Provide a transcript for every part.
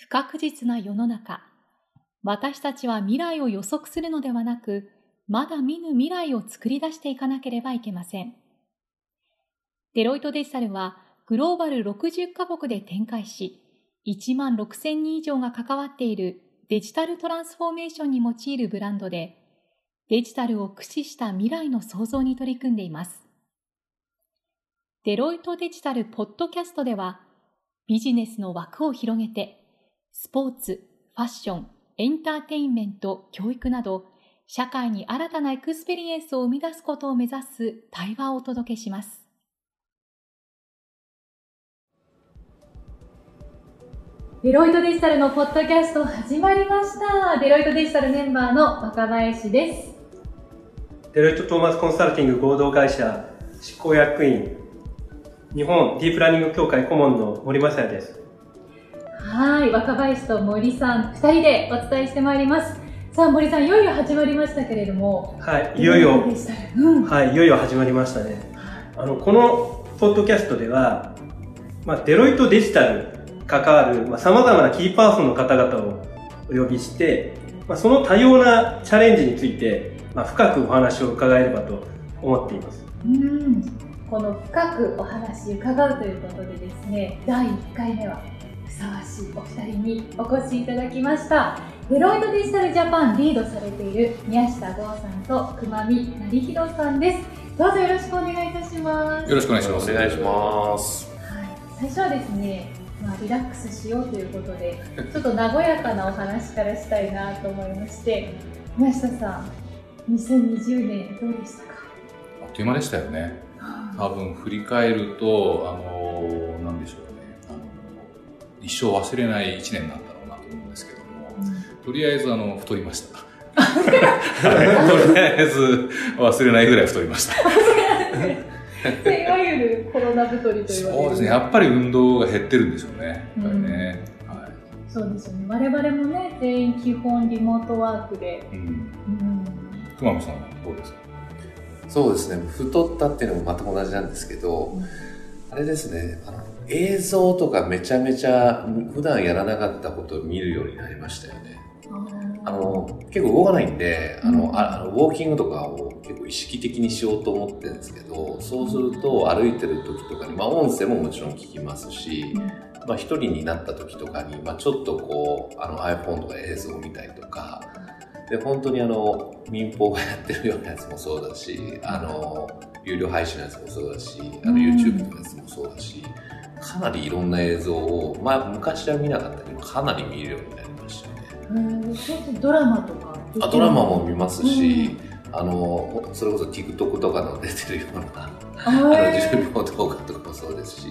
不確実な世の中、私たちは未来を予測するのではなく、まだ見ぬ未来を作り出していかなければいけません。デロイトデジタルはグローバル60カ国で展開し、1万6000人以上が関わっているデジタルトランスフォーメーションに用いるブランドで、デジタルを駆使した未来の創造に取り組んでいます。デロイトデジタルポッドキャストでは、ビジネスの枠を広げて、スポーツ、ファッション、エンターテインメント、教育など、社会に新たなエクスペリエンスを生み出すことを目指す対話をお届けします。デロイトデジタルのポッドキャスト始まりました。デロイトデジタルメンバーの若林です。デロイトトーマスコンサルティング合同会社執行役員、日本ディープラーニング協会顧問の森正也です。はい、若林と森さん、二人でお伝えしてまいります。さあ森さんいよいよ始まりましたけれどもはいいよいよ、うん、はいいよいよ始まりましたね。あのこのポッドキャストでは、まあ、デロイトデジタル関わるさまざ、まなキーパーソンの方々をお呼びして、まあ、その多様なチャレンジについて、まあ、深くお話を伺えればと思っています。うん。この深くお話伺うということでですね第1回目はふさわしいお二人にお越しいただきました。デロイトデジタルジャパンリードされている宮下剛さんと熊見成弘さんです。どうぞよろしくお願いいたします。よろしくお願いします。お願いしますはい。最初はですねまあ、リラックスしようということで ちょっと和やかなお話からしたいなと思いまして宮下さん2020年どうでしたか？あっという間でしたよね。多分振り返るとあのなんでしょう一生忘れない1年なんだろうなと思うんですけども、うん、とりあえずあの太りました。とりあえず忘れないぐらい太りました。いわゆるコロナ太りと言われる。そうですね。やっぱり運動が減ってるんでしょうね。やっぱりね、うん、はい、そうですよね。我々もね全員基本リモートワークで、うん。うん、熊野さんはどうですか？そうですね。太ったっていうのもまた同じなんですけど、うん、あれですね。あの映像とかめちゃめちゃ普段やらなかったことを見るようになりましたよね。あの結構動かないんであの、あのウォーキングとかを結構意識的にしようと思ってるんですけどそうすると歩いてる時とかに、まあ、音声ももちろん聞きますし、まあ、一人になった時とかに、まあ、ちょっとこうあの iPhone とか映像を見たりとかで本当にあの民放がやってるようなやつもそうだしあの有料配信のやつもそうだしあの YouTube のやつもそうだし、かなりいろんな映像を、まあ、昔は見なかったけどかなり見るようになりましたね。ドラマとかあドラマも見ますし、あのそれこそ TikTok とかの出てるようなあの10秒動画とかもそうですし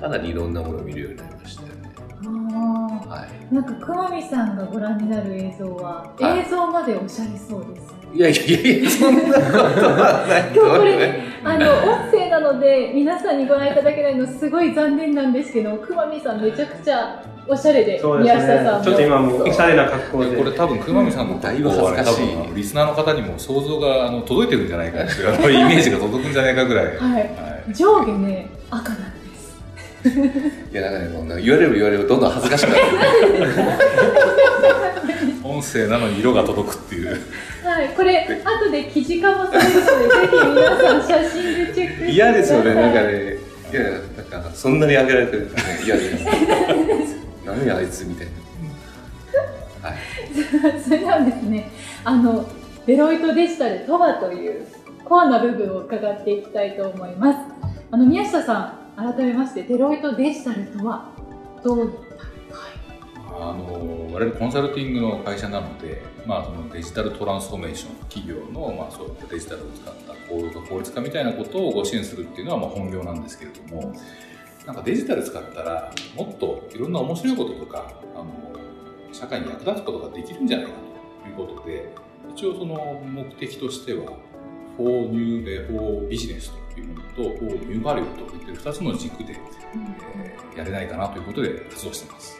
かなりいろんなものを見るようになりましたよね。はい、なんか熊見さんがご覧になる映像は、映像までおしゃれそうです。いやいやいや、そんなことはない。今日これ、あの、音声なので、皆さんにご覧いただけないのすごい残念なんですけど、熊見さんめちゃくちゃおしゃれで、宮下さんちょっと今もおしゃれな格好で。これ多分熊見さんのだいぶ恥ずかしい。リスナーの方にも想像があの届いてるんじゃないかっていうイメージが届くんじゃないかぐらい。はい。上下ね、赤なん いや、なんかね、もう言われる言われるどんどん恥ずかしくなって 音声なのに色が届くっていう。はい、これ、後で記事化もされるので、ぜひ皆さん写真でチェックして嫌ですよね、なんかね。いや、なんか、そんなに上げられてるからね、嫌で。何あいつみたいな。はい。それではですね、あの、デロイトデジタルとはというコアな部分を伺っていきたいと思います。あの、宮下さん、改めましてデロイトデジタルとはどういったあの我々コンサルティングの会社なので、まあ、そのデジタルトランスフォーメーション企業の、まあ、そういったデジタルを使った行動化効率化みたいなことをご支援するっていうのはまあ本業なんですけれどもなんかデジタル使ったらもっといろんな面白いこととかあの社会に役立つことができるんじゃないかということで一応その目的としては For New For Business というものとニューバリューといってる2つの軸で、えー、やれないかなということで活動しています。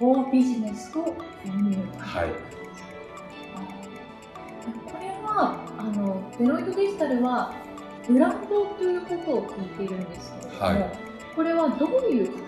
フォービジネスとはい。はあのデロイトデジタルはブランドということを聞いているんですけれども、はい、これはどういう形で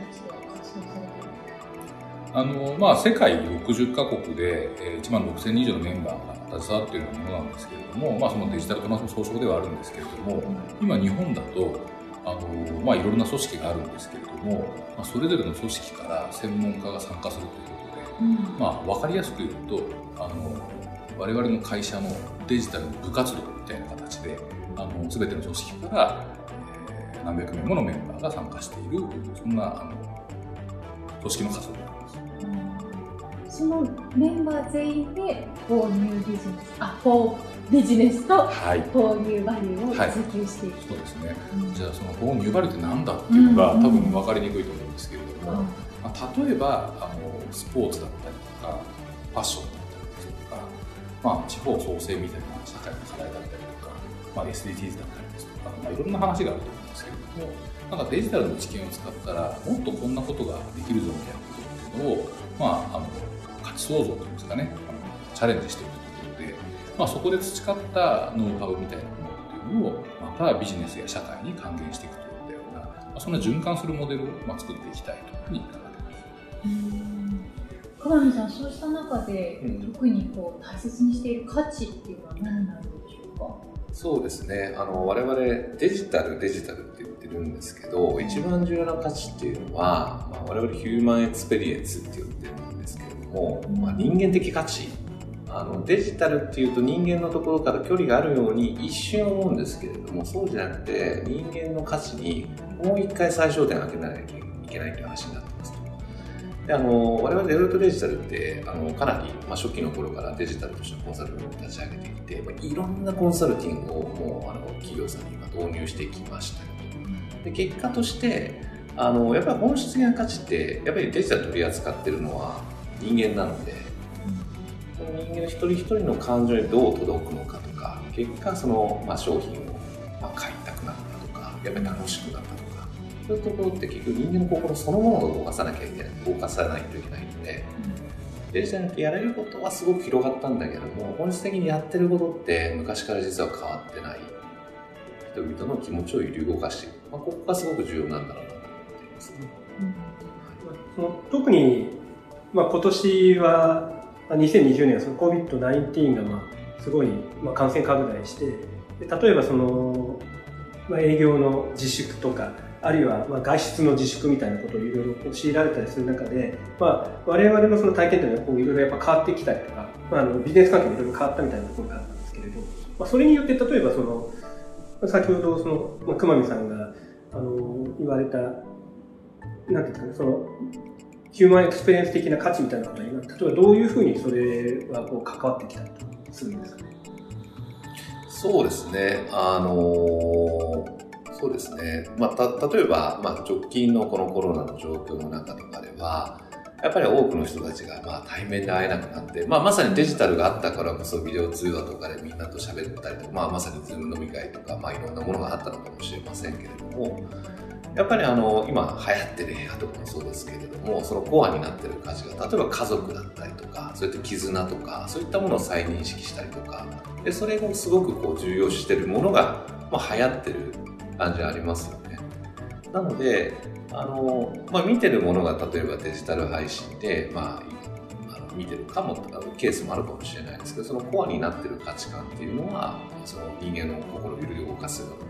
活動されているんですか？あの、まあ、世界60カ国で、えー、1万6000人以上のメンバーが携わっているものなんですけれども、まあ、そのデジタルトランス総称ではあるんですけれども、今日本だと、あの、まあ、いろんな組織があるんですけれども、まあ、それぞれの組織から専門家が参加するということで、うん、まあ、わかりやすく言うと、あの、我々の会社のデジタルの部活動みたいな形で、あの、すべての組織から、えー、何百名ものメンバーが参加している、そんな、あの、組織の活動になります。そのメンバー全員で、フォーニュービジネス、あ、フォービジネスと、はい、フォーニューバリューを追求していく、はい、そうですね。うん、じゃあ、そのフォーニューバリューって何だっていうのが、うん、多分分かりにくいと思うんですけれども、うん、まあ、例えば、あの、スポーツだったりとか、ファッションまあ、地方創生みたいな社会の課題だったりとか、まあ、SDGs だったりですとか、まあ、いろんな話があると思うんですけれども、なんかデジタルの知見を使ったら、もっとこんなことができるぞみたいなことっていうのを、まあ、あの、価値創造というんですかね、あのチャレンジしていくということで、まあ、そこで培ったノウハウみたいなものっていうのを、またビジネスや社会に還元していくというような、まあ、そんな循環するモデルを、まあ、作っていきたいというふうに考えています。さん、そうした中で、特にこう大切にしている価値っていうのは何になるでしょうか？そうですね。あの我々デジタルデジタルって言ってるんですけど、一番重要な価値っていうのは、まあ、我々ヒューマンエクスペリエンスって言ってるんですけれども、まあ、人間的価値。あのデジタルっていうと人間のところから距離があるように一瞬思うんですけれどもそうじゃなくて人間の価値にもう一回最小点を上げなきゃいけないという話になってであの我々デロイトデジタルってあのかなり、まあ、初期の頃からデジタルとしてのコンサルを立ち上げていて、まあ、いろんなコンサルティングをもうあの企業さんに今導入してきましたで結果としてあのやっぱり本質的な価値ってやっぱりデジタル取り扱ってるのは人間なので、その人間一人一人の感情にどう届くのかとか結果その、まあ、商品を、まあ、買いたくなったとかやっぱり楽しくなったそういうところって結局人間の心そのものを動かさなきゃいけない動かさないといけないので、うん、デジタルにやれることはすごく広がったんだけども本質的にやってることって昔から実は変わってない人々の気持ちを揺り動かしていく、まあ、ここがすごく重要なんだろうなと思っています。ね、うん、その特に、まあ、今年は2020年はその COVID-19 がまあすごい、まあ、感染拡大して例えばその、まあ、営業の自粛とかあるいはま外出の自粛みたいなことをいろいろ強いられたりする中で、まあ、我々のその体験というのはこういろいろやっぱ変わってきたりとか、まあ、あのビジネス環境もいろいろ変わったみたいなところがあったんですけれど、まあ、それによって例えばその先ほどその、まあ、熊見さんがあの言われたなんていうんですかねそのヒューマンエクスペリエンス的な価値みたいなことは例えばどういうふうにそれはこう関わってきたりするんですかね？そうですね。あのーそうですね。まあ、例えば、まあ、直近のこのコロナの状況の中とかでは、やっぱり多くの人たちが、まあ、対面で会えなくなって、まあ、まさにデジタルがあったからこそビデオ通話とかでみんなと喋ったりとか、まあ、まさにズーム飲み会とか、まあ、いろんなものがあったのかもしれませんけれども、やっぱりあの、今流行ってる映画とかもそうですけれども、そのコアになってる価値が、例えば家族だったりとか、そういった絆とか、そういったものを再認識したりとか、で、それをすごくこう重要視してるものが、まあ、流行ってる感じありますよね。なので、あの、まあ、見てるものが例えばデジタル配信で、まあ、あの見てるかもとかケースもあるかもしれないですけど、そのコアになってる価値観っていうのは、その人間の心を揺り動かすようなもの。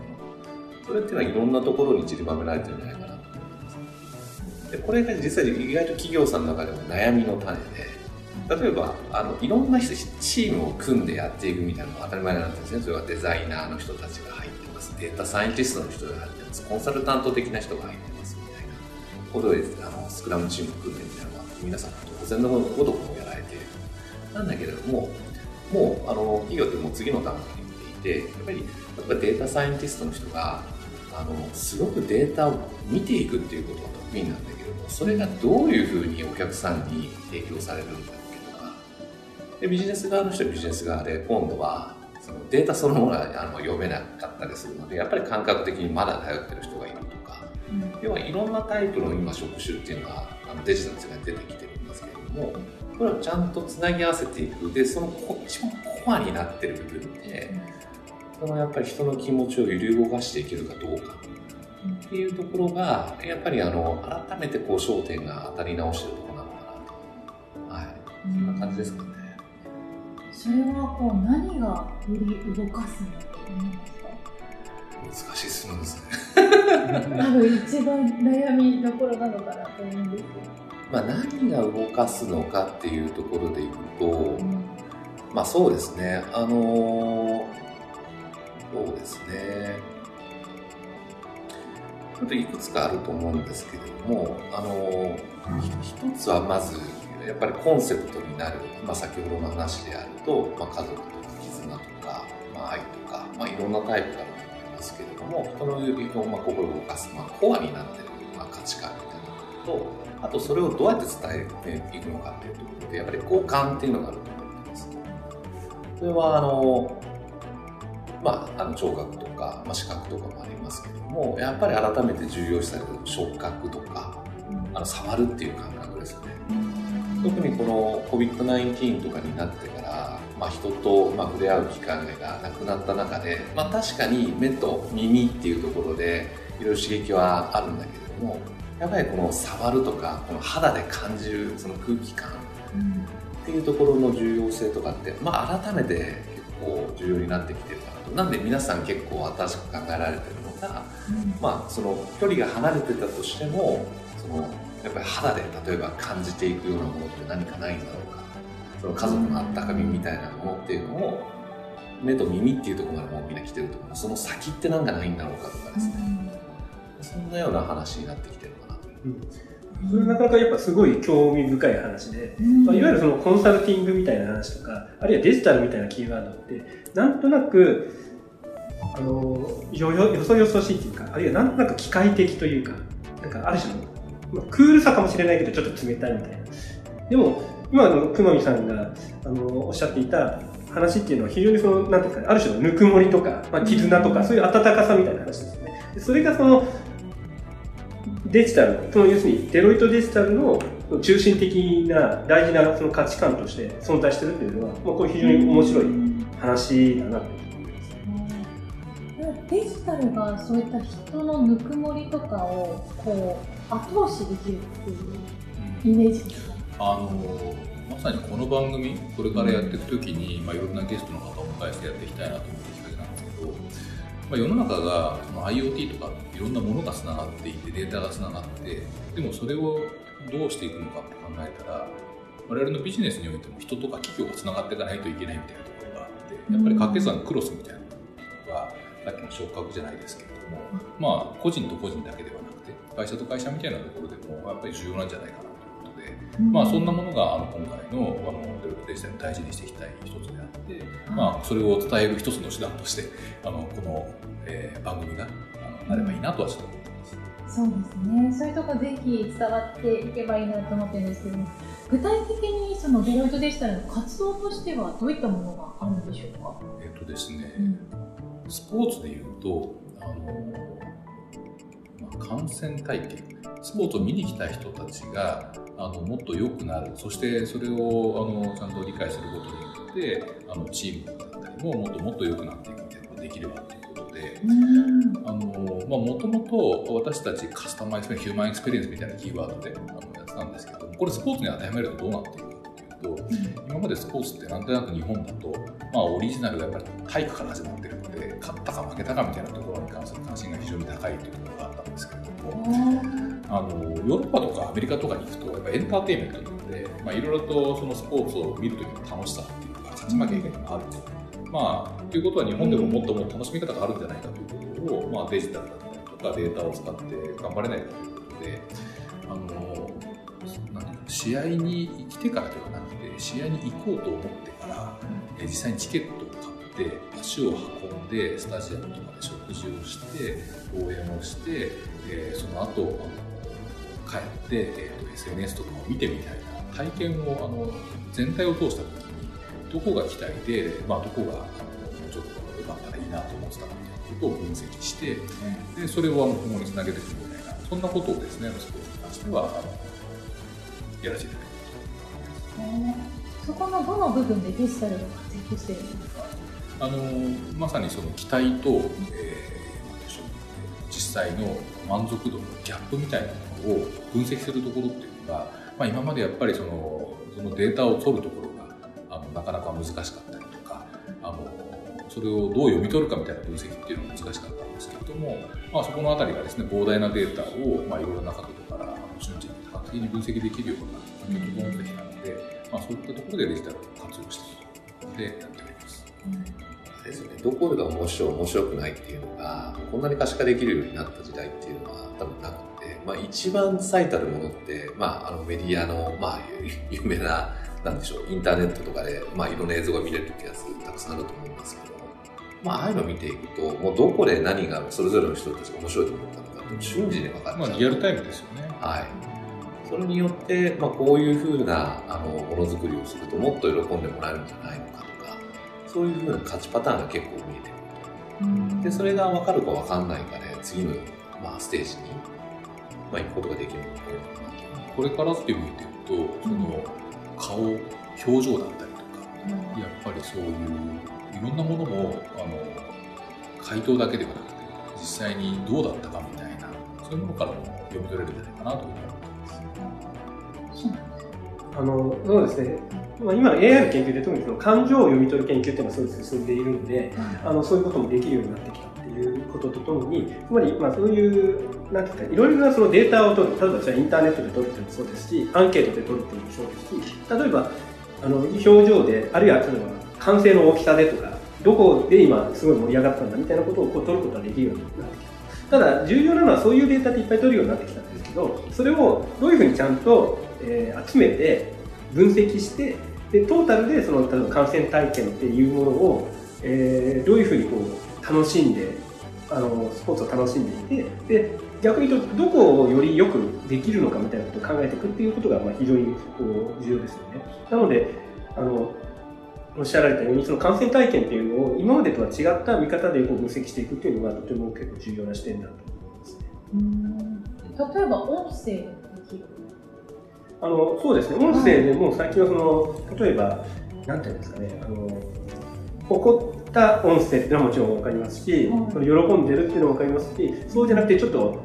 それっていうのはいろんなところに散りばめられてるんじゃないかなと思います。で、これが実は意外と企業さんの中でも悩みの種で、例えばあのいろんな人チームを組んでやっていくみたいなのが当たり前なんですねそれはデザイナーの人たちが入ってデータサイエンティストの人が入ってます、コンサルタント的な人が入ってますみたいなことで、あのスクラムチーム組んでみたいなのは、皆さん当然のことをやられている。なんだけれども、もう、あの、企業ってもう次の段階に行っていて、やっぱり、やっぱデータサイエンティストの人が、あの、すごくデータを見ていくっていうことが得意なんだけれども、それがどういうふうにお客さんに提供されるんだっけとか、で、ビジネス側の人はビジネス側で、今度は、そのデータそのものがあの読めなかったりするのでやっぱり感覚的にまだ頼ってる人がいるとか、うん、要はいろんなタイプの今職種っていうのはあのデジタルの世界に出てきてるんですけれどもこれをちゃんとつなぎ合わせていく。でその一番コアになってる部分で、うん、そのやっぱり人の気持ちを揺り動かしていけるかどうかっていうところがやっぱりあの改めてこう焦点が当たり直してるところなのかなと。思い。そんな感じですかね。それはこう何がより動かすのと思いますか？難しい質問ですね。多分一番悩みどころなのかなと思うんですけど。まあ何が動かすのかっていうところでいくと、うん、まあそうですね。あのー、そうですね。ちょっといくつかあると思うんですけれども、あのー、一つはまずやっぱりコンセプトになる、まあ、先ほどの話であると、まあ、家族とか絆とか、まあ、愛とか、まあ、いろんなタイプがあると思いますけれども人の指をまあ心を動かす、まあ、コアになっている、まあ、価値観みたいなこととあとそれをどうやって伝えていくのかっていうところでやっぱり交換っていうのがあると思います。それはあのまあ、あの聴覚とか、まあ、視覚とかもありますけどもやっぱり改めて重要視される触覚とかあの触るっていう感覚ですよね。特にこの COVID-19 とかになってから、まあ、人とまあ触れ合う機会がなくなった中で、まあ、確かに目と耳っていうところでいろいろ刺激はあるんだけれどもやっぱりこの触るとかこの肌で感じるその空気感っていうところの重要性とかって、まあ、改めて結構重要になってきてるかなと。なんで皆さん結構新しく考えられてるのが、まあ、その距離が離れてたとしてもそのやっぱり肌で例えば感じていくようなものって何かないんだろうか。その家族のあったかみみたいなものっていうのを目と耳っていうところまでもうみんな来てると思う。その先って何かないんだろうかとかですね、そんなような話になってきてるかな。と、うん。それなかなかやっぱすごい興味深い話で、まあ、いわゆるそのコンサルティングみたいな話とかあるいはデジタルみたいなキーワードってなんとなくあのよよよそよそしいっていうかあるいはなんとなく機械的というかなんかある種のまあ、クールさかもしれないけど、ちょっと冷たいみたいな。でも、今の久間さんが、あの、おっしゃっていた話っていうのは非常にその、なんていうか、ある種のぬくもりとか、まあ、絆とか、そういう温かさみたいな話ですよね。それがその、デジタル、その要するにデロイトデジタルの中心的な大事なその価値観として存在してるっていうのは、まあ、これ非常に面白い話だなとデジタルがそういった人のぬくもりとかをこう後押しできるっていうイメージですかあのまさにこの番組これからやっていくときに、まあ、いろんなゲストの方をお迎えしてやっていきたいなと思ってきっかけなんですけど、まあ、世の中がその IoT とかいろんなものがつながっていてデータがつながってでもそれをどうしていくのかって考えたら我々のビジネスにおいても人とか企業がつながっていかないといけないみたいなところがあってやっぱり掛け算クロスみたいなのがさっきの触覚じゃないですけれどもまあ個人と個人だけでは会社と会社みたいなところでもやっぱり重要なんじゃないかなということで、うん、まあ、そんなものがあの今回のあのデルタデジタル大事にしていきたい一つであって、まあ、それを伝える一つの手段としてあのこの、えー、番組があのなればいいなとはちょっと思ってます。そうですね。そういうところぜひ伝わっていけばいいなと思ってるんですけど具体的にそのデロイトデジタルの活動としてはどういったものがあるんでしょうか？えっとですね、うん、スポーツでいうとあの観戦体験。スポーツを見に来た人たちがあのもっと良くなる。そしてそれをあのちゃんと理解することによってあのチームだったりももっともっと良くなっていくみたいなのができればということで。もともと私たちカスタマイズヒューマンエクスペリエンスみたいなキーワードであのやつなんですけどこれスポーツに当てはめるとどうなっていくかというと、今までスポーツってなんとなく日本だと、まあ、オリジナルがやっぱり体育から始まってるので勝ったか負けたかみたいなところに関する関心が非常に高いというところがあったんですけれどもあのヨーロッパとかアメリカとかに行くとやっぱエンターテインメントなので、まあ、いろいろとそのスポーツを見るときの楽しさっていうか勝ち負け以外にもあると。まあ、ということは日本でももっともっと楽しみ方があるんじゃないかということを、まあ、デジタルだったりとかデータを使って頑張れないかということであの試合に来てからではなくて試合に行こうと思ってから、実際にチケットを買って足を運んでスタジアムとかで食事をして応援をして、え、その後あの帰って、えーと、SNS とかを見てみたいな体験をあの全体を通した時にどこが期待で、まあ、どこがあのちょっと良かったらいいなと思ってたかということを分析して、でそれをあの今後につなげていくみたいなそんなことをですねスポーツに関してはあのやらせていただきまそこのどの部分でデジタルが活躍してるんですか。あのまさにその期待と、えー、実際の満足度のギャップみたいなものを分析するところっていうのがまあ、今までやっぱりそのそのデータを取るところがあのなかなか難しかったりとかあのそれをどう読み取るかみたいな分析っていうのが難しかったんですけれども、まあ、そこのあたりがですね膨大なデータを、まあ、いろいろな角度から瞬時に多角的に分析できるような環境と整ってきたで、まあ、そういったところでデジタルを活用しているのでやっております。ですね、どこが面白い面白くないっていうのがこんなに可視化できるようになった時代っていうのは多分なくて、まあ、一番最たるものって、まあ、あのメディアの、まあ、有名ななんでしょうインターネットとかで、まあ、いろんな映像が見れるってやつたくさんあると思うんですけど、まあ、ああいうのを見ていくともうどこで何がそれぞれの人たちが面白いと思ったのかって瞬時に分かっちゃう、まあ、リアルタイムですよね。はいそれによって、まあ、こういうふうなあのものづくりをするともっと喜んでもらえるんじゃないのかとかそういうふうな勝ちパターンが結構見えてくる。でそれが分かるか分かんないかで、ね、次の、まあ、ステージに、まあ、行くことができるのかこれからっていう意味で言うとその顔表情だったりとか、やっぱりそういういろんなものもあの回答だけではなくて実際にどうだったかみたいなそういうものからも読み取れるんじゃないかなと思います。あのそうですね、まあ、今の AI の研究で特にその感情を読み取る研究っていうのはすごい進んでいるので、あのそういうこともできるようになってきたっていうこととともにつまりまあそういうなんていうかいろいろなそのデータを取る例えばじゃインターネットで取るっていうのもそうですしアンケートで取るっていうのもそうですし例えばあの表情であるいは例えば歓声の大きさでとかどこで今すごい盛り上がったんだみたいなことをこう取ることができるようになってきた。ただ重要なのはそういうデータっていっぱい取るようになってきたどそれをどういうふうにちゃんとえー、集めて分析してでトータルでその例えば感染体験っていうものを、えー、どういうふうにこう楽しんであのスポーツを楽しんでいてで逆に言うとどこをよりよくできるのかみたいなことを考えていくっていうことがまあ非常にこう重要ですよね。なのであのおっしゃられたようにその感染体験っていうのを今までとは違った見方でこう分析していくっていうのがとても結構重要な視点だと思いますね。例えば音声できる。あのそうですね、音声でも最近はその、例えば、なんていうんですかね、あの怒った音声っていうのはもちろん分かりますし、うん、その喜んでるっていうのも分かりますし、そうじゃなくてちょっと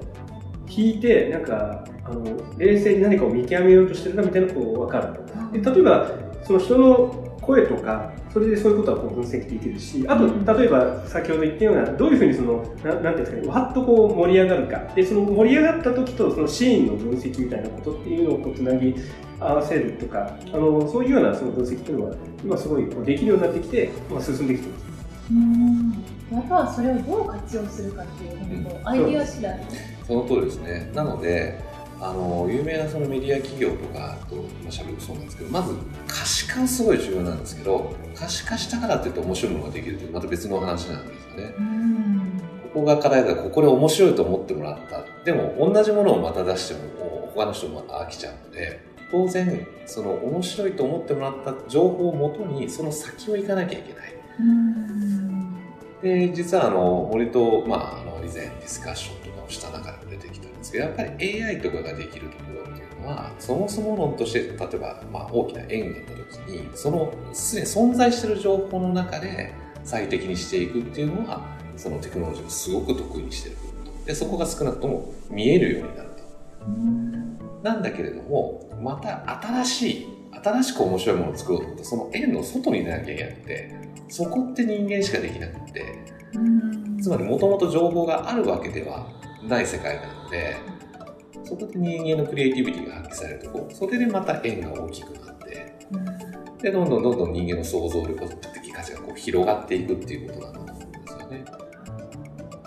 引いて、なんか、あの冷静に何かを見極めようとしてるなみたいなことが分かると。で例えば、その人の声とか、それでそういうことはこう分析できるし、あと、例えば先ほど言ったような、どういうふうにその、ななんていうんですかね、わっとこう盛り上がるか。で、その盛り上がった時とそのシーンの分析みたいなことっていうのをこうつなぎ合わせるとか、あのそういうようなその分析っていうのは、今すごいこうできるようになってきて、まあ、進んできてます。うんあとはそれをどう活用するかっていうのと、アイディア次第。その通りですね。なので、あの有名なそのメディア企業とかと喋るとそうなんですけどまず可視化すごい重要なんですけど可視化したからって言って面白いものができるというまた別の話なんですよね。ここが課題だここで面白いと思ってもらったでも同じものをまた出しても他の人も飽きちゃうので当然その面白いと思ってもらった情報をもとにその先を行かなきゃいけない。で実はあの森と、まあ、あの以前ディスカッションですけどやっぱり AI とかができるところっていうのはそもそも論として例えば、まあ、大きな円があった時にそのすでに存在している情報の中で最適にしていくっていうのはそのテクノロジーをすごく得意にしてるでそこが少なくとも見えるようになるなんだけれどもまた新しい新しく面白いものを作ろうと思ってその円の外に出なきゃいけなくてそこって人間しかできなくて、つまりもともと情報があるわけではない世界なので、そこで人間のクリエイティビティが発揮されるとこそれでまた円が大きくなって、で、どんどんどんどん人間の想像力的価値がこう広がっていくっていうことなんだと思うんですよね。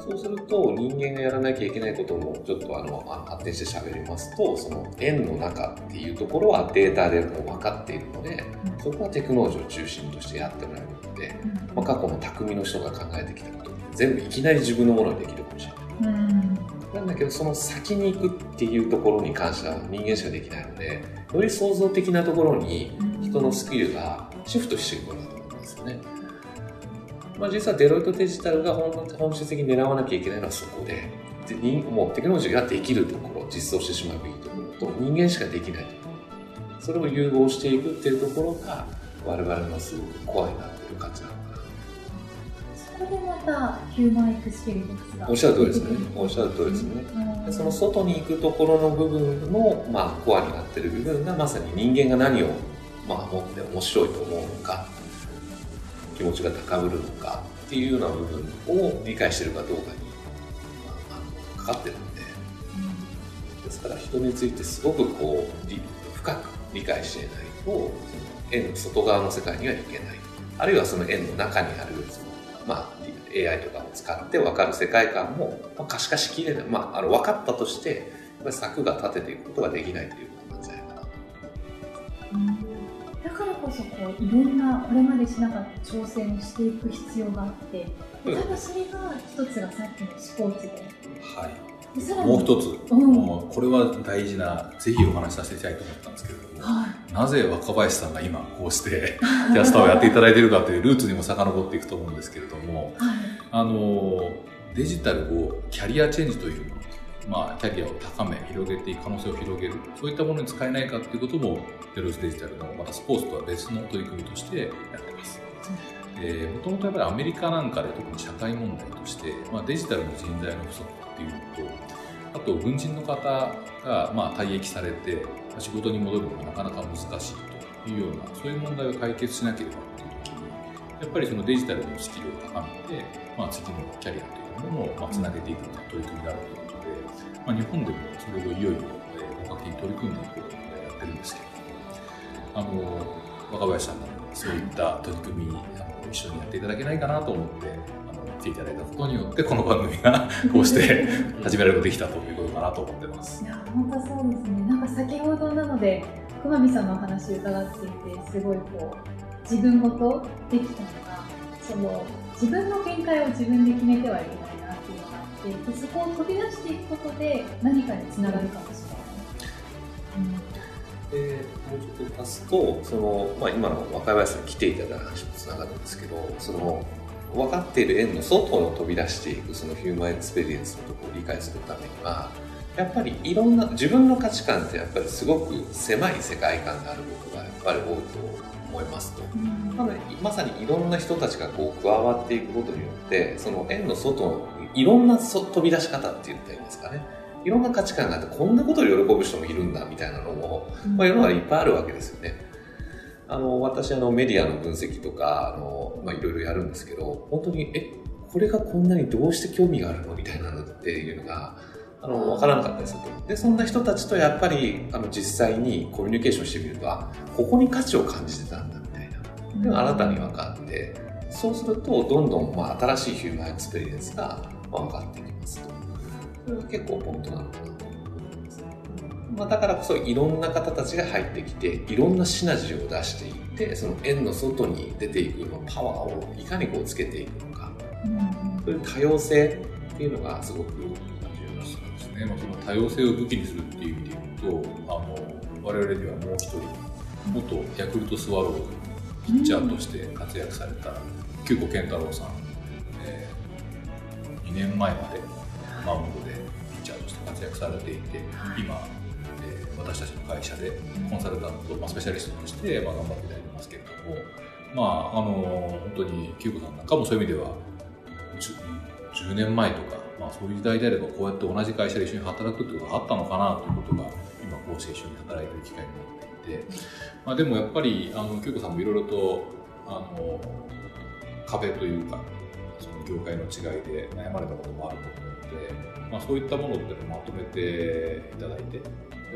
そうすると人間がやらなきゃいけないこともちょっとあの発展して喋りますとその円の中っていうところはデータでもう分かっているのでそこはテクノロジーを中心としてやってもらえるので、まあ、過去の匠の人が考えてきたこと全部いきなり自分のものにできるかもしれない。なんだけどその先に行くっていうところに関しては人間しかできないのでより創造的なところに人のスキルがシフトしていくものだと思うんですよね。まあ、実はデロイトデジタルが本質的に狙わなきゃいけないのはそこででもうテクノロジーができるところ実装してしまうべきところと人間しかできないところ。それを融合していくっていうところが我々のすごくコアになっている価値なのかなこでまたヒューマンエクスペリエンスが。おっしゃる通りですね。おっしゃる通りですね、うん、その外に行くところの部分の、まあ、コアになってる部分がまさに人間が何を、まあ、持って面白いと思うのか気持ちが高ぶるのかっていうような部分を理解してるかどうかに、まあ、かかってるんで、ですから人についてすごくこう深く理解していないとその円の外側の世界にはいけない。あるいはその円の中にあるその、まあ、AI とかを使って分かる世界観も、まあ、可視化しきれない、まあ、あの分かったとして策が立てていくことができないということなんじゃないかな。だからこそこういろんなこれまでしなかった挑戦をしていく必要があって、うん、多分それが一つがさっきのスポーツで。はい。もう一つ、うん、これは大事なぜひお話しさせていただきたいと思ったんですけれども、はい、なぜ若林さんが今こうして キャスターをやっていただいているかというルーツにも遡っていくと思うんですけれども、はい、あのデジタルをキャリアチェンジというまあ、キャリアを高め、広げていく可能性を広げる、そういったものに使えないかということも、デロスデジタルの、またスポーツとは別の取り組みとしてやってます。もともとやっぱりアメリカなんかで特に社会問題として、まあ、デジタルの人材の不足っていうのと、あと軍人の方がまあ退役されて仕事に戻るのがなかなか難しいというようなそういう問題を解決しなければという時にやっぱりそのデジタルのスキルを高めて、まあ、次のキャリアというものをまあつなげていくような取り組みであるということで、まあ、日本でもそれをいよいよ本格的に取り組んでいくことをやってるんですけどあの若林さんがそういった取り組みあの一緒にやっていただけないかなと思ってていただいたことによってこの番組が こうして 始められることできたということかなと思ってます。いや本当そうですねなんか先ほどなので熊見さんのお話伺っていてすごいこう自分ごとできたのがその自分の限界を自分で決めてはいけないなっていうのがあってでそこを飛び出していくことで何かにつながるかもしれない。うんでもうちょっと足すとその、まあ、今の若林さんに来ていただいた話とつながるんですけどその分かっている円の外の飛び出していくそのヒューマンエクスペリエンスのところを理解するためにはやっぱりいろんな自分の価値観ってやっぱりすごく狭い世界観があることがやっぱり多いと思いますと、なのでまさにいろんな人たちがこう加わっていくことによってその円の外のいろんな飛び出し方って言ったらいいんですかね。いろんな価値観があってこんなことを喜ぶ人もいるんだみたいなのも、まあ、世の中いっぱいあるわけですよね。あの私あのメディアの分析とかあの、まあ、いろいろやるんですけど本当にえこれがこんなにどうして興味があるのみたいなのっていうのがあの分からなかったりす。るとでそんな人たちとやっぱりあの実際にコミュニケーションしてみるとここに価値を感じてたんだみたいな。でも新たに分かってそうするとどんどん、まあ、新しいヒューマンエクスペリエンスが分かってきますと。それが結構ポイントなのかな。まあ、だからこそいろんな方たちが入ってきていろんなシナジーを出していってその円の外に出ていくパワーをいかにこうつけていくのか、うん、そういう多様性っていうのがすごく重要ですね、まあ、その多様性を武器にするっていう意味で言うとあの我々ではもう一人元ヤクルトスワローズピッチャーとして活躍された久保健太郎さん、えー、2年前までマウンドでピッチャーとして活躍されていて今私たちの会社でコンサルタント、まあ、スペシャリストとして、まあ、頑張っていただいてますけれども、まあ、あの本当に久子さんなんかもそういう意味では 10, 10年前とか、まあ、そういう時代であればこうやって同じ会社で一緒に働くってことがあったのかなということが今こうして一緒に働いてる機会になっていて、まあ、でもやっぱりあの久子さんもいろいろとあの壁というかその業界の違いで悩まれたこともあると思うので、まあ、そういったものってまとめていただいて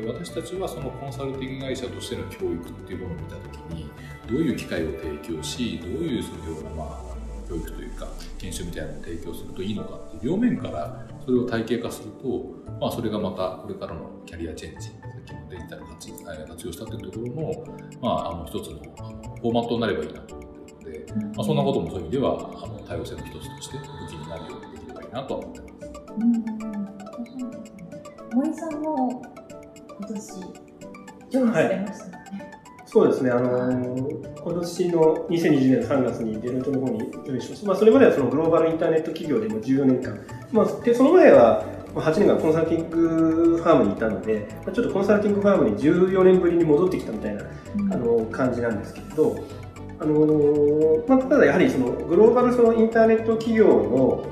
で私たちはそのコンサルティング会社としての教育っていうものを見た時にどういう機会を提供しどういうそのような、まあ、教育というか研修みたいなのを提供するといいのかっていう両面からそれを体系化すると、まあ、それがまたこれからのキャリアチェンジさっきのデジタル活活用したというところの,、まあ、あの一つのフォーマットになればいいなと思ってるので、まあ、そんなこともそういう意味ではあの多様性の一つとして武器になるようにできればいいなとは思ってます。森さんも今年されましたね、はい、そうですね、あのー、今年の2020年3月にデロイトの方に上映しました、まあ、それまではそのグローバルインターネット企業でも14年間、まあ、でその前は8年間コンサルティングファームにいたので、ちょっとコンサルティングファームに14年ぶりに戻ってきたみたいな、うん、あの感じなんですけど、あのー、まあ、ただやはりそのグローバルそのインターネット企業の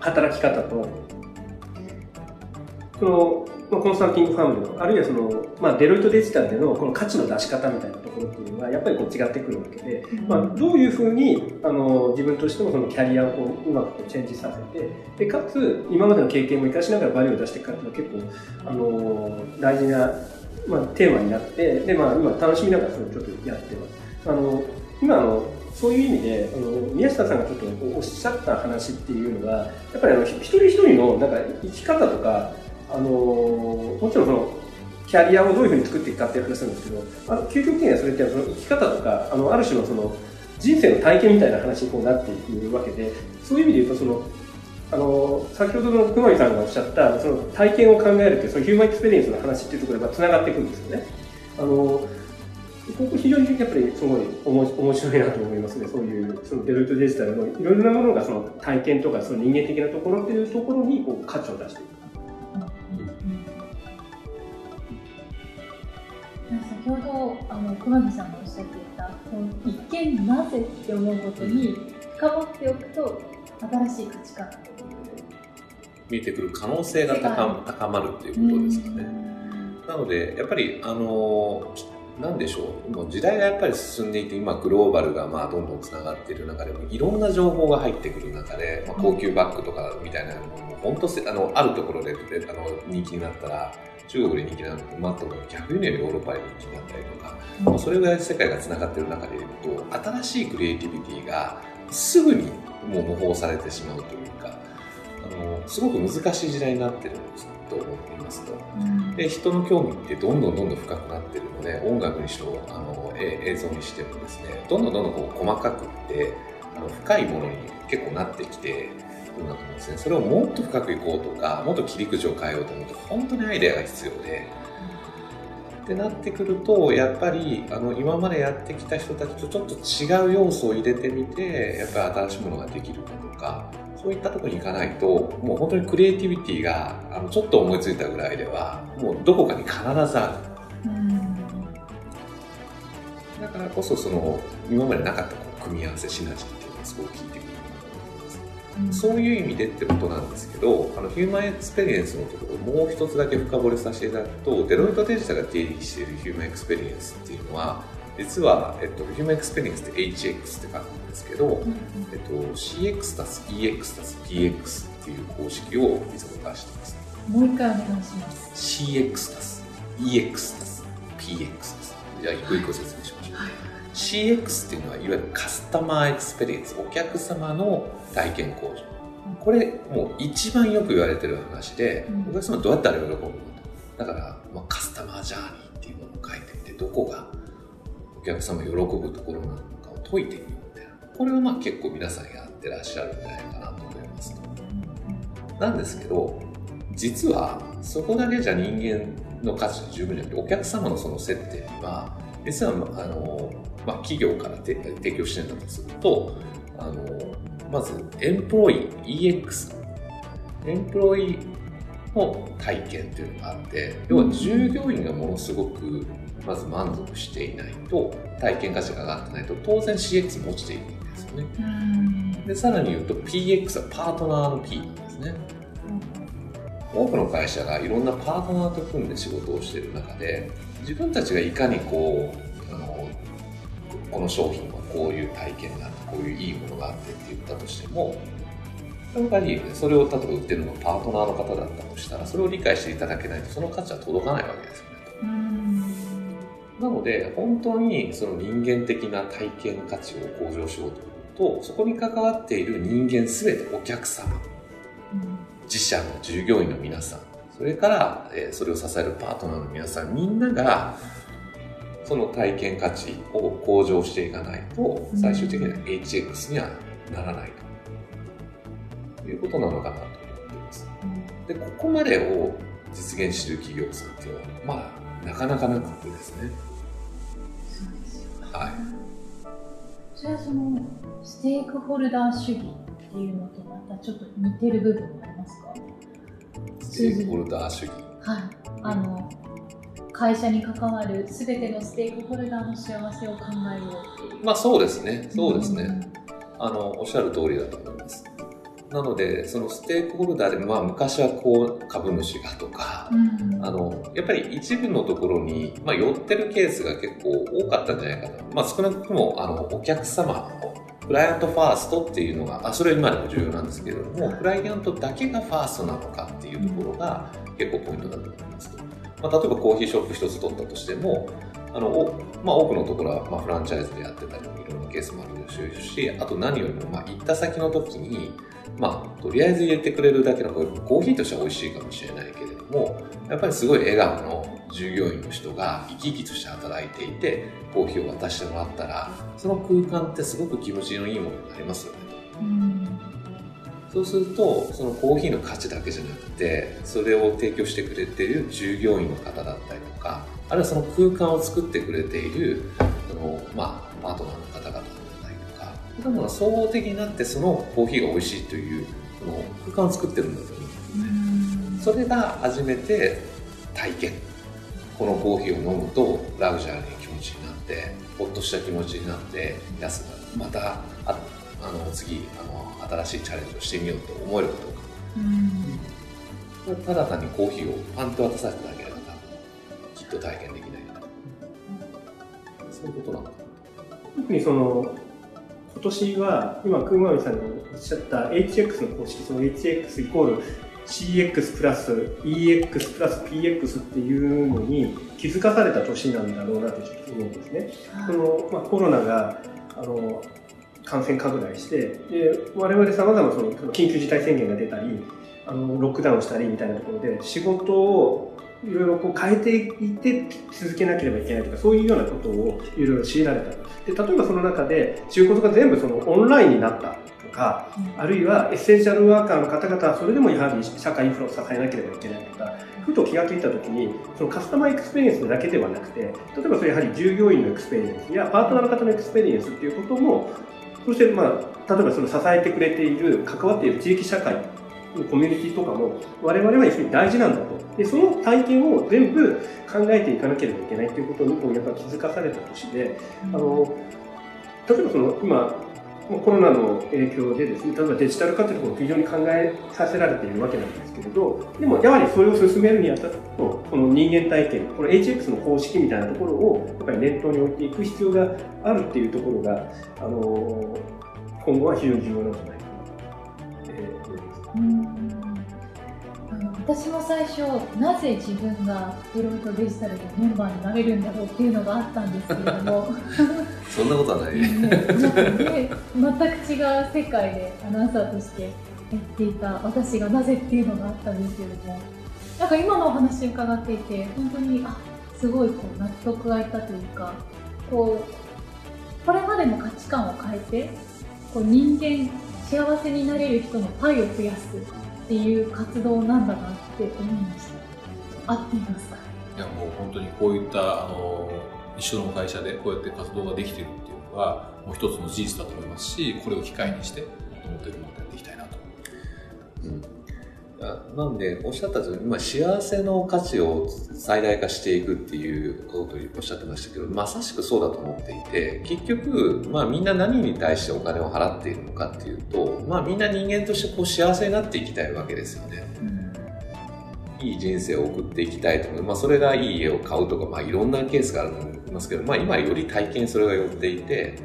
働き方とそのまあ、コンサルティングファームの、あるいはその、まあ、デロイトデジタルでのこの価値の出し方みたいなところっていうのは、やっぱりこう違ってくるわけで、まあ、どういうふうに、あの、自分としてもそのキャリアをこううまくこうチェンジさせて、で、かつ、今までの経験も活かしながらバリューを出していくかっていうのは結構、あの、大事な、まあ、テーマになって、で、まあ、今楽しみながらそれをちょっとやってます。あの、今の、そういう意味で、あの、宮下さんがちょっとおっしゃった話っていうのは、やっぱりあの、一人一人のなんか生き方とか、あのもちろんそのキャリアをどういうふうに作っていくかっていう話なんですけどあの究極的にはそれってその生き方とかあのある種のその人生の体験みたいな話にこうなっていくわけでそういう意味で言うとそのあの先ほどの熊見さんがおっしゃったその体験を考えるというそのヒューマンエクスペリエンスの話っていうところがつながっていくんですよね。あのここ非常にやっぱりすごい面白いなと思いますね。そういうそのデロイトデジタルのいろいろなものがその体験とかその人間的なところっていうところにこう価値を出していく。先ほどあの熊木さんがおっしゃっていた一見なぜって思うことに深掘っておくと新しい価値観が見えてくる可能性が高高まるっていうことですかね。なのでやっぱりあのなんでしょう。もう時代がやっぱり進んでいて今グローバルがまあどんどんつながっている中でもいろんな情報が入ってくる中で、まあ、高級バッグとかみたいなものも本当あのあるところであの人気になったら中国で人気なのとマットが逆輸入でヨーロッパで人気になったりとか、うん、それぐらい世界がつながっている中でいうと新しいクリエイティビティがすぐにもう模倣されてしまうというかあのすごく難しい時代になってるんですと思っていますと、うん、で人の興味ってどんどんどんどん深くなってるので音楽にしろあの映像にしてもですねどんどんどんどんこう細かくってあの深いものに結構なってきてるんだと思うんですねそれをもっと深くいこうとかもっと切り口を変えようと思うと本当にアイデアが必要で。ってなってくるとやっぱりあの今までやってきた人たちとちょっと違う要素を入れてみてやっぱり新しいものができるかとかそういったところに行かないともう本当にクリエイティビティがあのちょっと思いついたぐらいではもうどこかに必ずある。だからこそその今までなかったこう組み合わせシナジーっていうのがすごく効いてそういう意味でってことなんですけど、あのヒューマンエクスペリエンスのところもう一つだけ深掘りさせていただくと、デロイトデジタルが定義しているヒューマンエクスペリエンスっていうのは、実は、えっと、ヒューマンエクスペリエンスって HX って書くんですけど、えっと、CX 足す EX 足す PX っていう公式をいつも出してます。もう一回お願いします。CX 足す EX 足す PX です。じゃあ、一個一個説明 CX っていうのはいわゆるカスタマーエクスペリエンスお客様の体験向上これもう一番よく言われてる話で、うん、お客様どうやったら喜ぶのだから、まあ、カスタマージャーニーっていうものを書いてみてどこがお客様喜ぶところなのかを解いてみるみたいなこれはまあ結構皆さんやってらっしゃるんじゃないかなと思いますなんですけど実はそこだけじゃ人間の価値は十分じゃなくてお客様のその接点には実はあの、まあ、企業から提供してるんだとするとあのまずエンプロイ EX エンプロイの体験っていうのがあって要は従業員がものすごくまず満足していないと体験価値が上がってないと当然 CX も落ちていくんですよね。でさらに言うと PX はパートナーの P なんですね。多くの会社がいろんなパートナーと組んで仕事をしている中で自分たちがいかにこうこの商品はこういう体験があってこういういいものがあってって言ったとしてもやっぱりそれを例えば売ってるのがパートナーの方だったとしたらそれを理解していただけないとその価値は届かないわけですよね。なので本当にその人間的な体験価値を向上しようというとそこに関わっている人間全てお客様自社の従業員の皆さんそれから、えそれを支えるパートナーの皆さんみんながその体験価値を向上していかないと最終的には HX にはならないということなのかなと思っています。でここまでを実現している企業さんっていうのはまあなかなかなくてですね。そうですよ、はい。それはそのステークホルダー主義っていうのとまたちょっと似てる部分もありますか？ステークホルダー主義はいあの会社に関わる全てのステークホルダーの幸せを考えようっていう。まあそうですね、そうですね。うん、あの、おっしゃる通りだと思います。なので、そのステークホルダーで、まあ昔はこう、株主がとか、うん、あの、やっぱり一部のところに、まあ寄ってるケースが結構多かったんじゃないかな。まあ少なくとも、あの、お客様のクライアントファーストっていうのが、あそれは今でも重要なんですけれども、クライアントだけがファーストなのかっていうところが結構ポイントだと思います。まあ、例えばコーヒーショップ一つ取ったとしても、あのまあ、多くのところはまフランチャイズでやってたりいろんなケースもあるでしょうし、あと何よりもま行った先の時に、まあ、とりあえず入れてくれるだけのコーヒーとしては美味しいかもしれないけれども、やっぱりすごい笑顔の従業員の人が生き生きとして働いていて、コーヒーを渡してもらったら、その空間ってすごく気持ちのいいものになりますよね。うんそうすると、そのコーヒーの価値だけじゃなくて、それを提供してくれている従業員の方だったりとか、あるいはその空間を作ってくれている、その、まあ、パートナーの方々だったりとか、そういうものが総合的になって、そのコーヒーが美味しいという、その空間を作ってるんだと思うんですね。それが初めて体験。このコーヒーを飲むとラグジュアリーな気持ちになって、ほっとした気持ちになって、安くまた、ああの次あの新しいチャレンジをしてみようと思えるかどうか、うん、ただ単にコーヒーをパンと渡されただけでは多分きっと体験できない、うん、そういうことなのか特にその今年は今クンマミさんがおっしゃった HX の公式その HX イコール CX プラス EX プラス PX っていうのに気づかされた年なんだろうなとちょっと思うんですね。このまあ、コロナがあの感染拡大して、で我々さまざまその緊急事態宣言が出たり、あのロックダウンしたりみたいなところで仕事をいろいろこう変えていって続けなければいけないとか、そういうようなことをいろいろ強いられた。で、例えばその中で仕事が全部そのオンラインになったとか、あるいはエッセンシャルワーカーの方々はそれでもやはり社会インフラを支えなければいけないとか、ふと気がついたときに、そのカスタマーエクスペリエンスだけではなくて、例えばそれやはり従業員のエクスペリエンスやパートナーの方のエクスペリエンスっていうこともそして、まあ、例えばその支えてくれている、関わっている地域社会のコミュニティとかも、我々は非常に大事なんだと。で、その体験を全部考えていかなければいけないということに、やっぱ気づかされた年で、あの、例えばその、今、コロナの影響でですね、例えばデジタル化というところを非常に考えさせられているわけなんですけれど、でもやはりそれを進めるにあたってこの人間体験、この HX の方式みたいなところをやっぱり念頭に置いていく必要があるっていうところが、あの今後は非常に重要なんじゃないかなと、思います。うん私も最初なぜ自分がデロイトデジタルのメンバーになれるんだろうっていうのがあったんですけれども。そんなことはない、ね、なん。かね全く違う世界でアナウンサーとしてやっていた私がなぜっていうのがあったんですけれども。なんか今のお話伺っていて本当にあすごいこう納得がいったというかこうこれまでの価値観を変えてこう人間幸せになれる人のパイを増やすっていう活動なんだなって思いました。合っていますか？いやもう本当にこういったあの一緒の会社でこうやって活動ができているっていうのはもう一つの事実だと思いますしこれを機会にして思っているのでやっていきたいなと。うんなんで、おっしゃったと今、幸せの価値を最大化していくっていうことをおっしゃってましたけど、まさしくそうだと思っていて、結局、まあみんな何に対してお金を払っているのかっていうと、まあみんな人間としてこう幸せになっていきたいわけですよね。うん、いい人生を送っていきたいとか、まあそれがいい家を買うとか、まあいろんなケースがあると思いますけど、まあ今より体験それが寄っていて、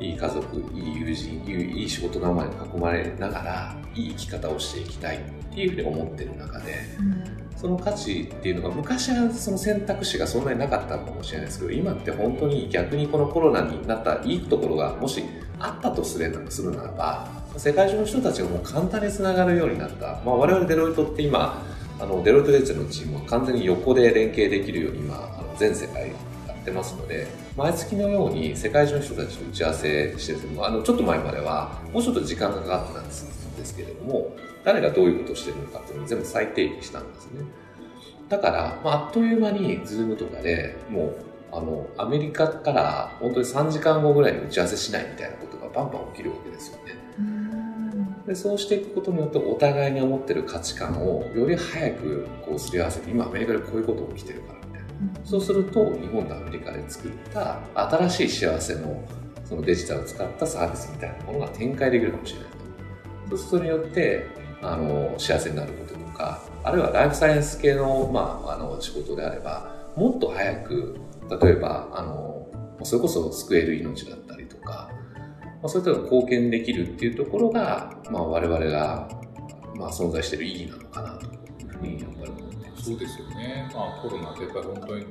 いい家族、いい友人、いい仕事仲間に囲まれながら、いい生き方をしていきたいっていうふうに思ってる中で、うん、その価値っていうのが昔はその選択肢がそんなになかったかもしれないですけど今って本当に逆にこのコロナになったいいところがもしあったとするならば世界中の人たちがもう簡単につながるようになった、まあ、我々デロイトって今あのデロイトデジタルのチームは完全に横で連携できるように今あの全世界やってますので毎月のように世界中の人たちと打ち合わせしてるあのちょっと前まではもうちょっと時間がかかってたんですけれども誰がどういうことをしてるのかっていうのを全部再定義したんですね。だから、まあ、あっという間に、ズームとかでもう、あの、アメリカから本当に3時間後ぐらいに打ち合わせしないみたいなことがバンバン起きるわけですよね。でそうしていくことによってお互いに思ってる価値観をより早くこうすり合わせて今アメリカでこういうことが起きてるからみたいなそうすると日本とアメリカで作った新しい幸せのそのデジタルを使ったサービスみたいなものが展開できるかもしれないと。そうするとそれによってあの幸せになることとかあるいはライフサイエンス系の,、まあ、あの仕事であればもっと早く例えばあのそれこそ救える命だったりとか、まあ、そういったの貢献できるっていうところが、まあ、我々が、まあ、存在している意義なのかなというふうにやっぱり思ってます。そうですよね、まあ、コロナってやっぱり本当に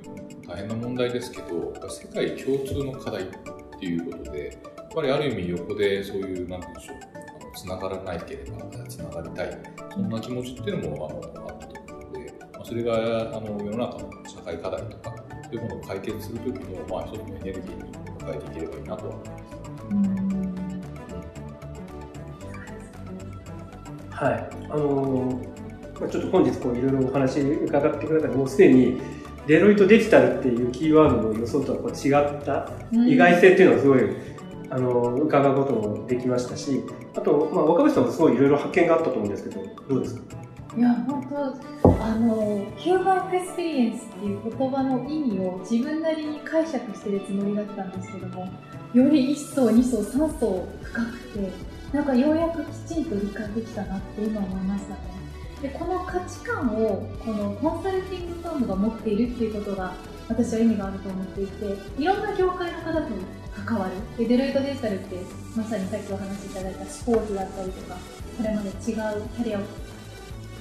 大変な問題ですけど世界共通の課題っていうことでやっぱりある意味横でそういう何て言うんでしょうつながらないければつながりたい。そんな気持ちっていうのもあのあったと思うので、まあ、それがあの世の中の社会課題とかそういうものを解決するときの、まあ、一つのエネルギーに変えていければいいなとは思います。はい、あのー、まあ、ちょっと本日こういろいろお話伺ってくれたらもうすでにデロイトデジタルっていうキーワードの予想とはこう違った意外性っていうのはすごい、あの伺うこともできましたしあと、まあ、若林さんもすごいいろいろ発見があったと思うんですけどどうですか？いや本当あのヒューマンエクスペリエンスっていう言葉の意味を自分なりに解釈してるつもりだったんですけどもより1層2層3層深くてなんかようやくきちんと理解できたなって今思いましたね。でこの価値観をこのコンサルティングファームが持っているっていうことが私は意味があると思っていていろんな業界の方と関わるでデロイトデジタルってまさにさっきお話しいただいたスポーツだったりとかこれまで違うキャリアを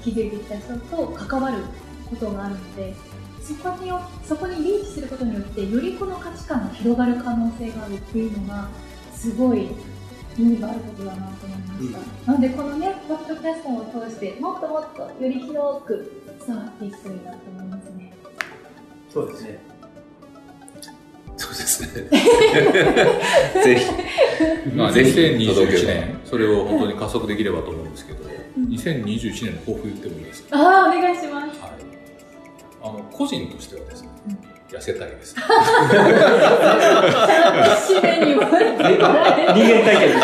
築いてきた人と関わることがあるのでそこにそこにリーチすることによってよりこの価値観が広がる可能性があるっていうのがすごい意味があることだなと思いました、うん、なのでこのねポッドキャストを通してもっともっとより広く伝わっていくといいなと思いますね。そうですねそうですね。ぜひ。まあ、2021年、それを本当に加速できればと思うんですけど、2021年の抱負言ってもいいですか？ああ、お願いします。はい。あの、個人としてはですね、痩せたいです。締めに人間体験です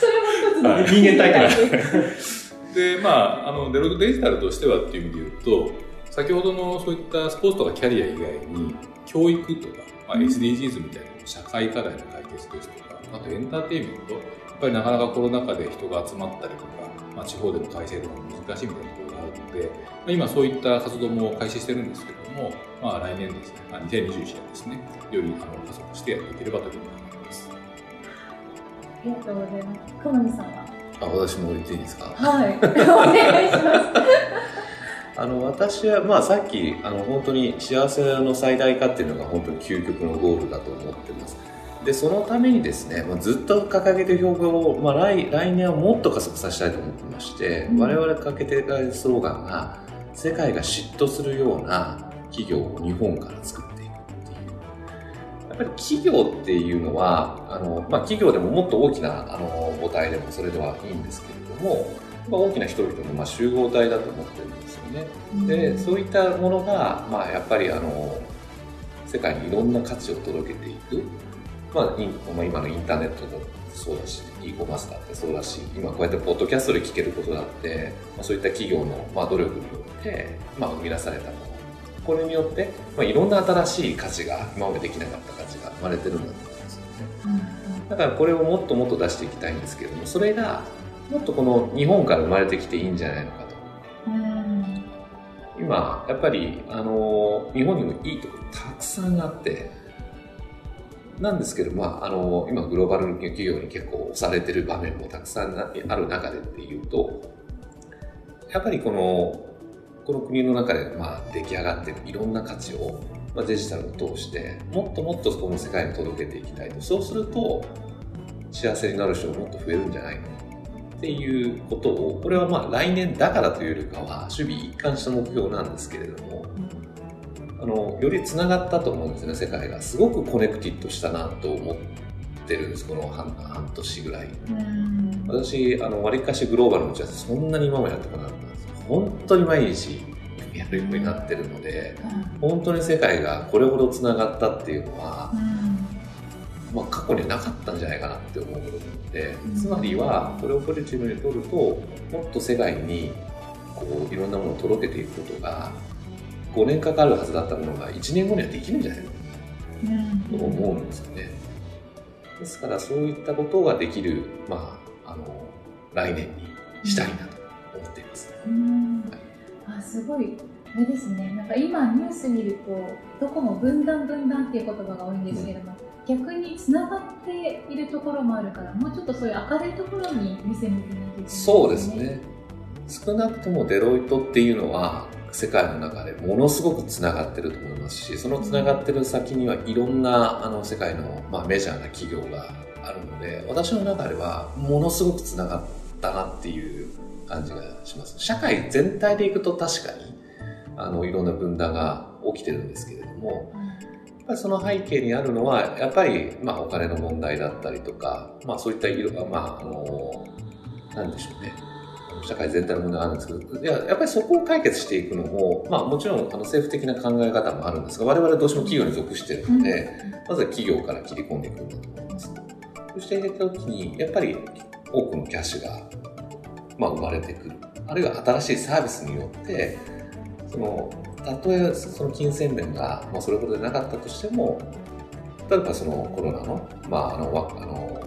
それも一つ人間体験で、まあ、あの、デロイトデジタルとしてはっていう意味で言うと、先ほどのそういったスポーツとかキャリア以外に、教育とか、まあ、SDGs みたいな社会課題の解決ですとか、あとエンターテインメント、やっぱりなかなかコロナ禍で人が集まったりとか、まあ、地方での開催とかも難しいみたいなところがあるので、まあ、今そういった活動も開始してるんですけども、まあ、来年ですね、まあ、2021年ですね、よりあの加速してやっていければというふうに思います。ありがとうございます。久野さんは？あ、私も言っていいですか？はい。お願いします。あの私は、まあ、さっきあの本当に幸せの最大化っていうのが本当に究極のゴールだと思ってます。でそのためにですね、まあ、ずっと掲げてる標語を、まあ、来来年はもっと加速させたいと思ってまして、うん、我々かけてるスローガンが世界が嫉妬するような企業を日本から作っていくっていう。やっぱり企業っていうのはあの、まあ、企業でももっと大きなあの母体でもそれではいいんですけれども大きな人々のまあ集合体だと思ってるんですよね。でそういったものが、まあ、やっぱりあの世界にいろんな価値を届けていく、まあ、まあ、今のインターネットもそうだし e コマースだってそうだし今こうやってポッドキャストで聞けることだって、まあ、そういった企業の、まあ、努力によって、まあ、生み出されたものこれによって、まあ、いろんな新しい価値が今までできなかった価値が生まれてるんだと思うんですよね。だからこれをもっともっと出していきたいんですけれどもそれがもっとこの日本から生まれてきていいんじゃないのかと。今、やっぱり、あの、日本にもいいところたくさんあって、なんですけど、まあ、あの、今グローバル企業に結構押されてる場面もたくさんある中でっていうと、やっぱりこの、この国の中で、まあ、出来上がってるいろんな価値を、まあ、デジタルを通して、もっともっとこの世界に届けていきたいと。そうすると、幸せになる人ももっと増えるんじゃないかっていうことをこれはまあ来年だからというよりかは首尾一貫した目標なんですけれども、あのよりつながったと思うんですね世界が。すごく connected したなと思ってるんですこの半半年ぐらい。私あのわりかしグローバルの打ち合わせそんなに今もやってこなかったんです本当に毎日やるようになってるので、本当に世界がこれほどつながったっていうのは、まあ、過去にはなかったんじゃないかなって思うので、つまりはこれをポジティブに取るともっと世界にこういろんなものを届けていくことが5年かかるはずだったものが1年後にはできるんじゃないの、うん、と思うんですよね。ですからそういったことができる、まあ、あの来年にしたいなと思っています。うん、あすごい。あれですね。なんか今ニュース見るとどこも分断分断っていう言葉が多いんですけども、うん、逆につながっているところもあるからもうちょっとそういう明るいところに見せ向けないといけない、ね、そうですね。少なくともデロイトっていうのは世界の中でものすごくつながってると思いますしそのつながってる先にはいろんなあの世界の、まあ、メジャーな企業があるので私の中ではものすごくつながったなっていう感じがします。社会全体でいくと確かにあのいろんな分断が起きてるんですけれども、やっぱりその背景にあるのはやっぱり、まあ、お金の問題だったりとか、まあ、そういった色がまああのなんでしょうね社会全体の問題があるんですけど、いや、やっぱりそこを解決していくのも、まあもちろんあの政府的な考え方もあるんですが、我々どうしても企業に属しているので、うん、まずは企業から切り込んでいくんだと思います。そしていった時に、やっぱり多くのキャッシュが、まあ、生まれてくる。あるいは新しいサービスによって、その、たとえその金銭面が、まあ、それほどでなかったとしても、例えばそのコロナの、まあ、あの、あの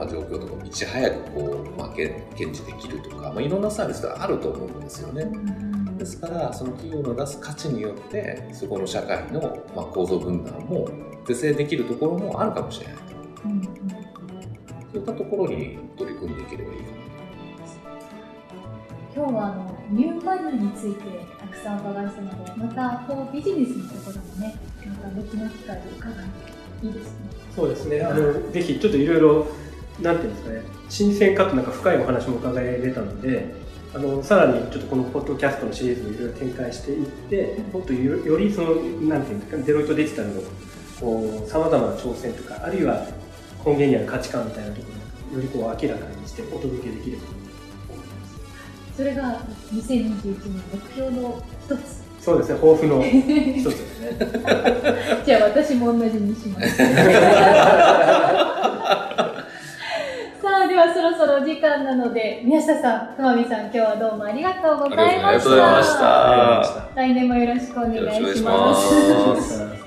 まあ、状況とかいち早くこう、まあ、検知できるとか、まあ、いろんなサービスがあると思うんですよね。ですからその企業の出す価値によってそこの社会の、まあ、構造分断も是正できるところもあるかもしれないと、うん、そういったところに取り組んでいければいいかなと思います。今日はあのニューバリューについてたくさんお伺いしたのでまたこうビジネスのところもねまた別の機会で伺っていいですねそうですね。あのぜひちょっといろいろなんていうんですかね、新鮮かとなんか深いお話も伺えれたので、あのさらにちょっとこのポッドキャストのシリーズをいろいろ展開していって、もっとよよりその、なんていうんですか、デロイトデジタルのさまざまな挑戦とか、あるいは根源にある価値観みたいなところをよりこう明らかにしてお届けできればと思います。それが2021年目標の一つ。そうですね、抱負の一つですね。じゃあ私も同じにします。ではそろそろ時間なので、宮下さん、くまみさん、今日はどうもありがとうございました。ありがとうございました。来年もよろしくお願いします。